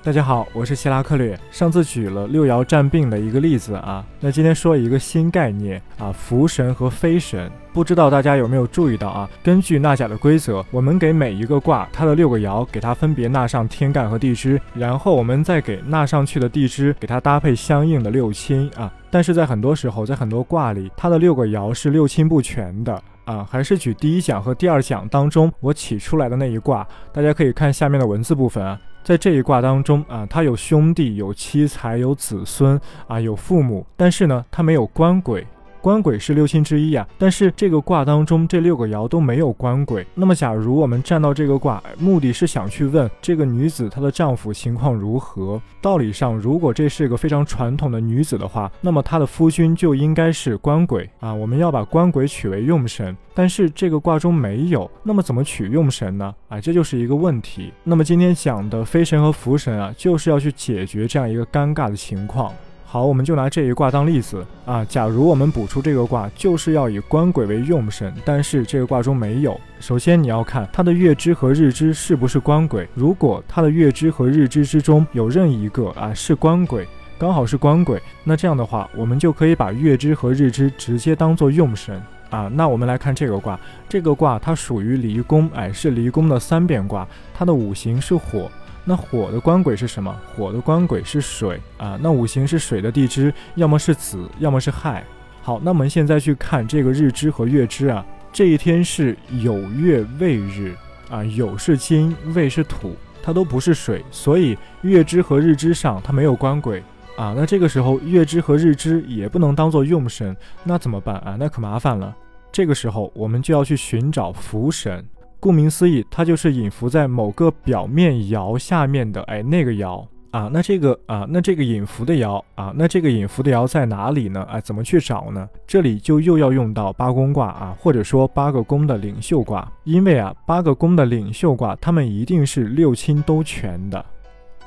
大家好，我是希拉克略。上次举了六爻战病的一个例子啊，那今天说一个新概念啊，福神和非神。不知道大家有没有注意到啊？根据纳甲的规则，我们给每一个卦它的六个爻，给它分别纳上天干和地支，然后我们再给纳上去的地支给它搭配相应的六亲啊。但是在很多时候，在很多卦里，它的六个爻是六亲不全的。啊，还是举第一讲和第二讲当中我起出来的那一卦，大家可以看下面的文字部分啊，在这一卦当中啊，他有兄弟、有妻财、有子孙啊，有父母，但是呢，他没有官鬼。官鬼是六亲之一啊，但是这个卦当中这六个爻都没有官鬼。那么，假如我们站到这个卦，目的是想去问这个女子她的丈夫情况如何？道理上，如果这是一个非常传统的女子的话，那么她的夫君就应该是官鬼啊。我们要把官鬼取为用神，但是这个卦中没有，那么怎么取用神呢？啊，这就是一个问题。那么今天讲的飞神和福神啊，就是要去解决这样一个尴尬的情况。好，我们就拿这一卦当例子啊。假如我们补出这个卦，就是要以官鬼为用神，但是这个卦中没有。首先你要看它的月支和日支是不是官鬼。如果它的月支和日支之中有任一个啊是官鬼，刚好是官鬼，那这样的话，我们就可以把月支和日支直接当做用神啊。那我们来看这个卦，这个卦它属于离宫，哎，是离宫的三变卦，它的五行是火。那火的官鬼是什么？火的官鬼是水啊。那五行是水的地支，要么是子，要么是亥。好，那我们现在去看这个日支和月支啊。这一天是酉月未日啊，酉是金，未是土，它都不是水，所以月支和日支上它没有官鬼啊。那这个时候月支和日支也不能当做用神，那怎么办啊？那可麻烦了。这个时候我们就要去寻找福神。顾名思义，它就是隐伏在某个表面爻下面的，哎，那个爻啊，那这个啊，那这个隐伏的爻啊，那这个隐伏的爻在哪里呢？哎，怎么去找呢？这里就又要用到八宫卦啊，或者说八个宫的领袖卦，因为啊，八个宫的领袖卦，他们一定是六亲都全的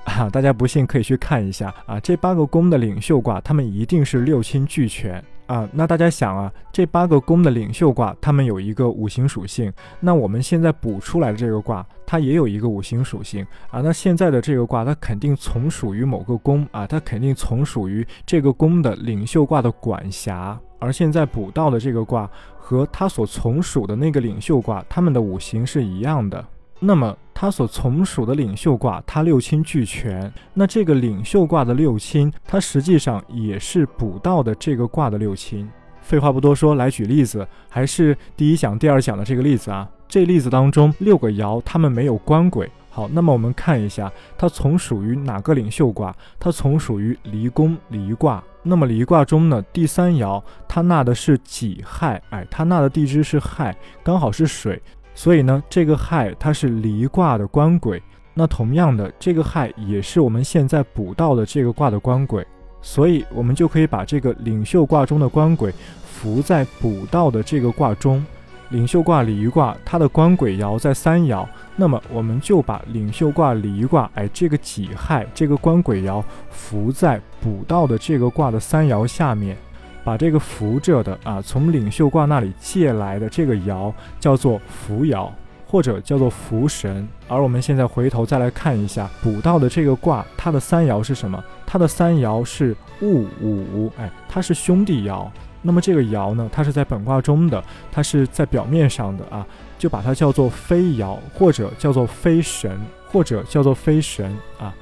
啊。大家不信可以去看一下啊，这八个宫的领袖卦，他们一定是六亲俱全。啊，那大家想啊，这八个宫的领袖卦，它们有一个五行属性。那我们现在补出来的这个卦，它也有一个五行属性啊。那现在的这个卦，它肯定从属于某个宫啊，它肯定从属于这个宫的领袖卦的管辖。而现在补到的这个卦，和它所从属的那个领袖卦，它们的五行是一样的。那么他所从属的领袖卦，他六亲俱全。那这个领袖卦的六亲，它实际上也是补到的这个卦的六亲。废话不多说，来举例子，还是第一讲、第二讲的这个例子啊。这例子当中，六个爻他们没有官鬼。好，那么我们看一下，它从属于哪个领袖卦？它从属于离宫离卦。那么离卦中呢，第三爻它纳的是己亥，哎，它纳的地支是亥，刚好是水。所以呢，这个亥它是离卦的官鬼，那同样的，这个亥也是我们现在补到的这个卦的官鬼，所以我们就可以把这个领袖卦中的官鬼伏在补到的这个卦中。领袖卦离卦，它的官鬼爻在三爻，那么我们就把领袖卦离卦，哎，这个己亥这个官鬼爻伏在补到的这个卦的三爻下面。把这个扶着的啊，从领袖卦那里借来的这个爻叫做扶爻，或者叫做扶神。而我们现在回头再来看一下补到的这个卦，它的三爻是什么？它的三爻是戊午，哎，它是兄弟爻。那么这个爻呢，它是在本卦中的，它是在表面上的啊，就把它叫做飞爻，或者叫做飞神，或者叫做飞神啊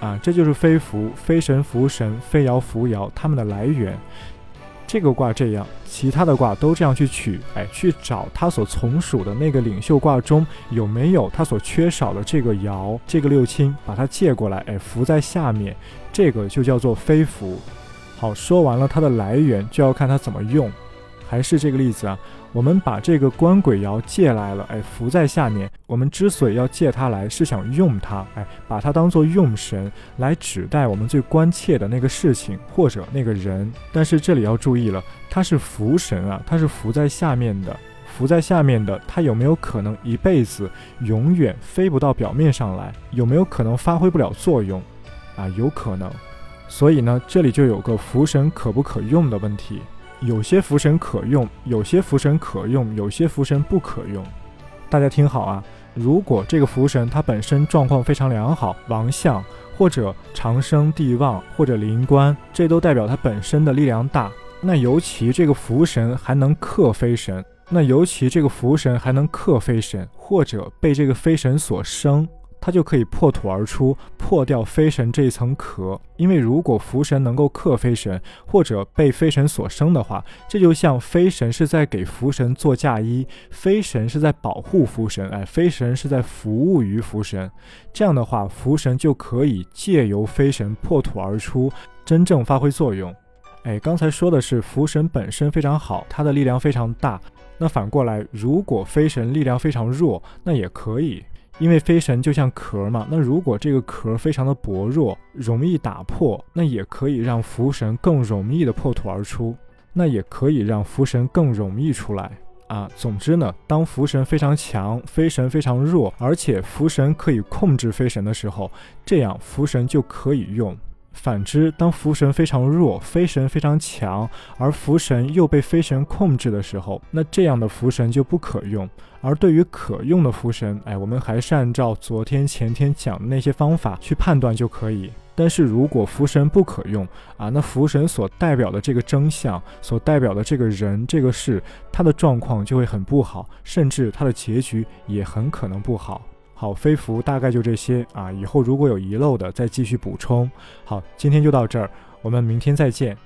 啊，这就是飞符、飞神、符神、飞爻、扶爻它们的来源。这个卦这样，其他的卦都这样去取，哎，去找他所从属的那个领袖卦中有没有他所缺少的这个爻，这个六亲，把它借过来，哎，伏在下面，这个就叫做飞伏。好，说完了它的来源，就要看它怎么用。还是这个例子啊，我们把这个官鬼爻借来了，哎，伏在下面。我们之所以要借它来，是想用它，哎，把它当做用神来指代我们最关切的那个事情或者那个人。但是这里要注意了，它是伏神啊，它是伏在下面的，伏在下面的，它有没有可能一辈子永远飞不到表面上来？有没有可能发挥不了作用？啊，有可能。所以呢，这里就有个伏神可不可用的问题。有些福神可用，有些福神可用，有些福神不可用。大家听好啊！如果这个福神它本身状况非常良好，王相或者长生地旺，或者灵官，这都代表它本身的力量大。那尤其这个福神还能克飞神，那尤其这个福神还能克飞神，或者被这个飞神所生。它就可以破土而出，破掉飞神这一层壳。因为如果福神能够克飞神，或者被飞神所生的话，这就像飞神是在给福神做嫁衣，飞神是在保护福神，哎，飞神是在服务于福神。这样的话，福神就可以借由飞神破土而出，真正发挥作用。哎，刚才说的是福神本身非常好，它的力量非常大。那反过来，如果飞神力量非常弱，那也可以。因为飞神就像壳嘛，那如果这个壳非常的薄弱，容易打破，那也可以让福神更容易的破土而出，那也可以让福神更容易出来啊。总之呢，当福神非常强，飞神非常弱，而且福神可以控制飞神的时候，这样福神就可以用。反之，当福神非常弱，飞神非常强，而福神又被飞神控制的时候，那这样的福神就不可用。而对于可用的福神，哎，我们还是按照昨天、前天讲的那些方法去判断就可以。但是如果福神不可用啊，那福神所代表的这个真相，所代表的这个人、这个事，他的状况就会很不好，甚至他的结局也很可能不好。好，飞符大概就这些啊，以后如果有遗漏的再继续补充。好，今天就到这儿，我们明天再见。